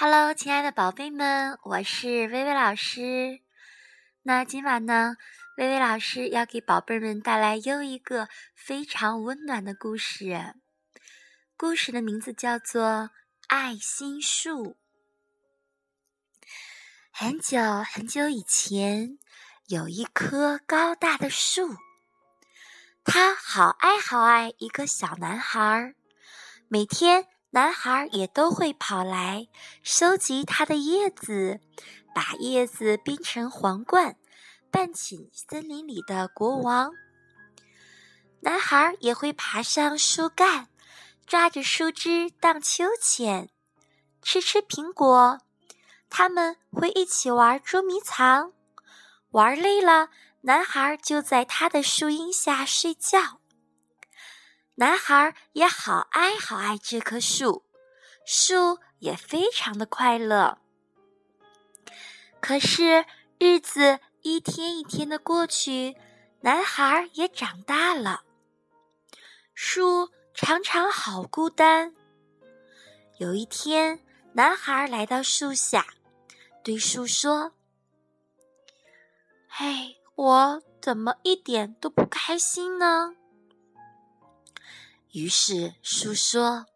Hello，亲爱的宝贝们，我是薇薇老师。那今晚呢，薇薇老师要给宝贝们带来又一个非常温暖的故事。故事的名字叫做《爱心树》。很久很久以前，有一棵高大的树，它好爱好爱一个小男孩儿，每天。男孩也都会跑来收集它的叶子，把叶子编成皇冠，扮请森林里的国王。男孩也会爬上树干，抓着树枝荡秋千，吃吃苹果。他们会一起玩捉迷藏，玩累了，男孩就在他的树荫下睡觉。男孩也好爱好爱这棵树，树也非常的快乐。可是日子一天一天的过去，男孩也长大了，树常常好孤单。有一天，男孩来到树下，对树说：“嘿，我怎么一点都不开心呢？”于是树说：“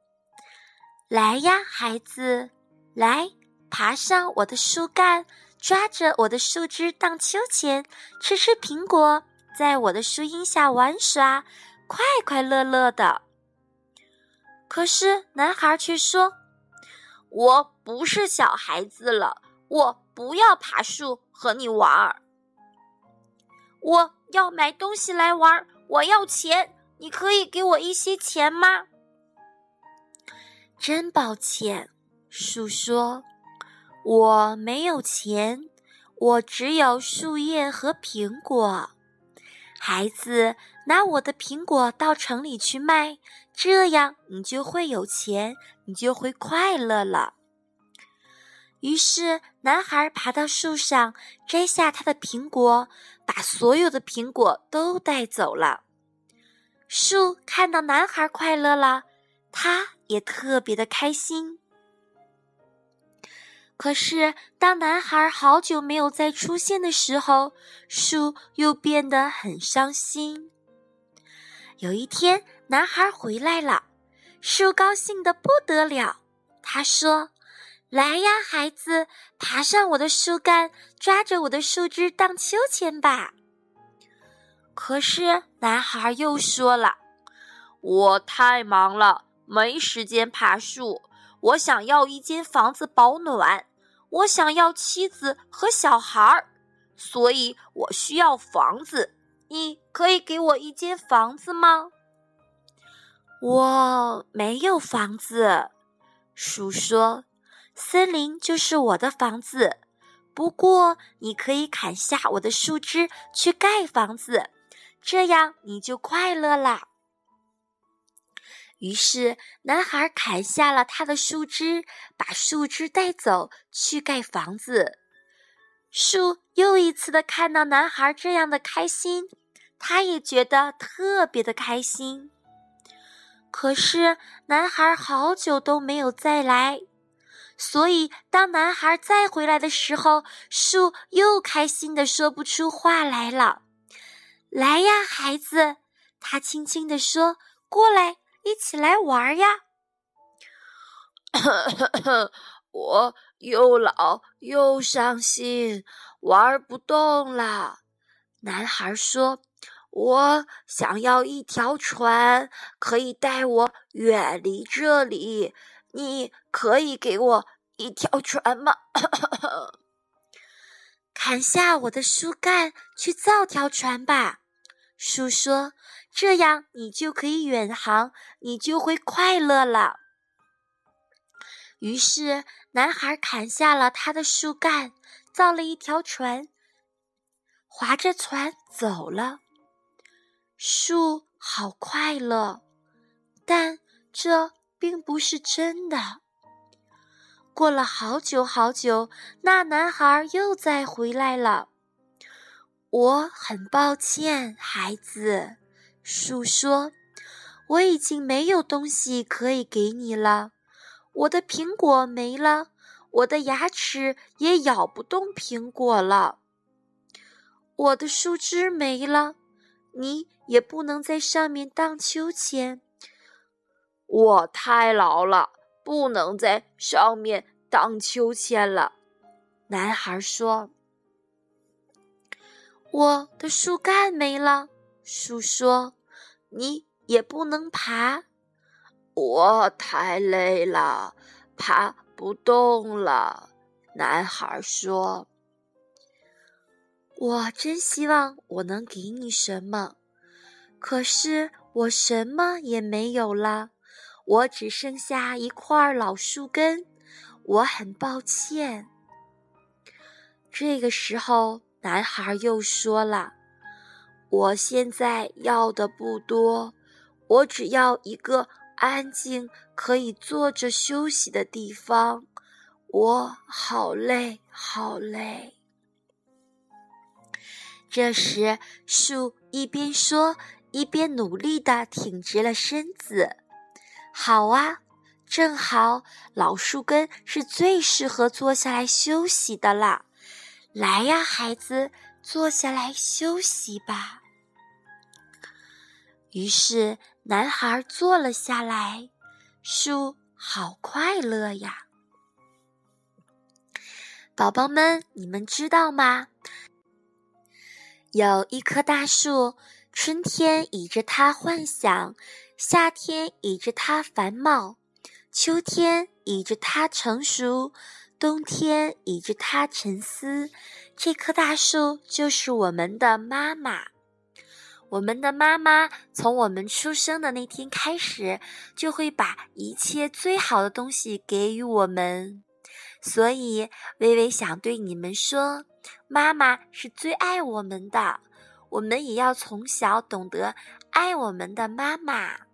来呀，孩子，来爬上我的树干，抓着我的树枝荡秋千，吃吃苹果，在我的树荫下玩耍，快快乐乐的。”可是男孩却说：“我不是小孩子了，我不要爬树和你玩儿，我要买东西来玩，我要钱。”你可以给我一些钱吗？真抱歉，树说：“我没有钱，我只有树叶和苹果。孩子，拿我的苹果到城里去卖，这样你就会有钱，你就会快乐了。”于是，男孩爬到树上，摘下他的苹果，把所有的苹果都带走了。树看到男孩快乐了，他也特别的开心。可是，当男孩好久没有再出现的时候，树又变得很伤心。有一天，男孩回来了，树高兴的不得了。他说：“来呀，孩子，爬上我的树干，抓着我的树枝荡秋千吧。”可是男孩又说了：“我太忙了，没时间爬树。我想要一间房子保暖，我想要妻子和小孩儿，所以我需要房子。你可以给我一间房子吗？”“我没有房子。”树说，“森林就是我的房子。不过你可以砍下我的树枝去盖房子。”这样你就快乐了。于是，男孩砍下了他的树枝，把树枝带走去盖房子。树又一次的看到男孩这样的开心，他也觉得特别的开心。可是，男孩好久都没有再来，所以当男孩再回来的时候，树又开心的说不出话来了。来呀，孩子，他轻轻地说：“过来，一起来玩呀。”我又老又伤心，玩不动了。男孩说：“我想要一条船，可以带我远离这里。你可以给我一条船吗？” 砍下我的树干，去造条船吧。树说：“这样你就可以远航，你就会快乐了。”于是，男孩砍下了他的树干，造了一条船，划着船走了。树好快乐，但这并不是真的。过了好久好久，那男孩又再回来了。我很抱歉，孩子。树说：“我已经没有东西可以给你了。我的苹果没了，我的牙齿也咬不动苹果了。我的树枝没了，你也不能在上面荡秋千。我太老了，不能在上面荡秋千了。男孩说：“我的树干没了。”树说：“你也不能爬。”我太累了，爬不动了。男孩说：“我真希望我能给你什么，可是我什么也没有了，我只剩下一块老树根。我很抱歉。”这个时候，男孩又说了：“我现在要的不多，我只要一个。”安静可以坐着休息的地方，我好累，好累。这时，树一边说，一边努力地挺直了身子。好啊，正好，老树根是最适合坐下来休息的啦。来呀，孩子，坐下来休息吧。于是。男孩坐了下来，树好快乐呀！宝宝们，你们知道吗？有一棵大树，春天倚着它幻想，夏天倚着它繁茂，秋天倚着它成熟，冬天倚着它沉思。这棵大树就是我们的妈妈。我们的妈妈从我们出生的那天开始，就会把一切最好的东西给予我们。所以，微微想对你们说，妈妈是最爱我们的，我们也要从小懂得爱我们的妈妈。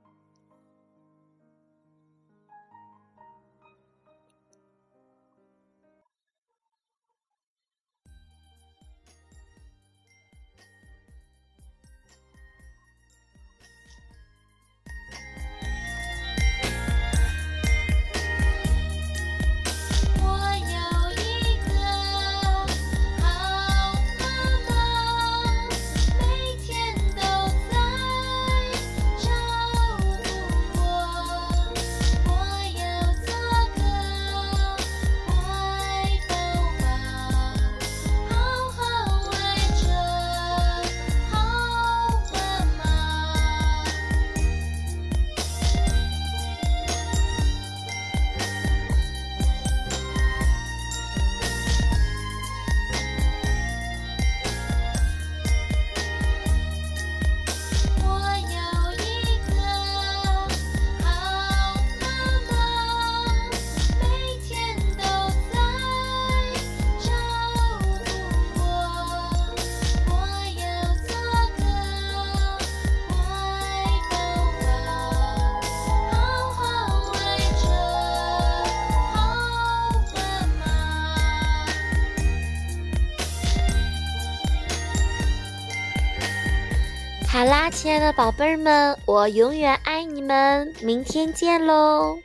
啦，亲爱的宝贝儿们，我永远爱你们，明天见喽。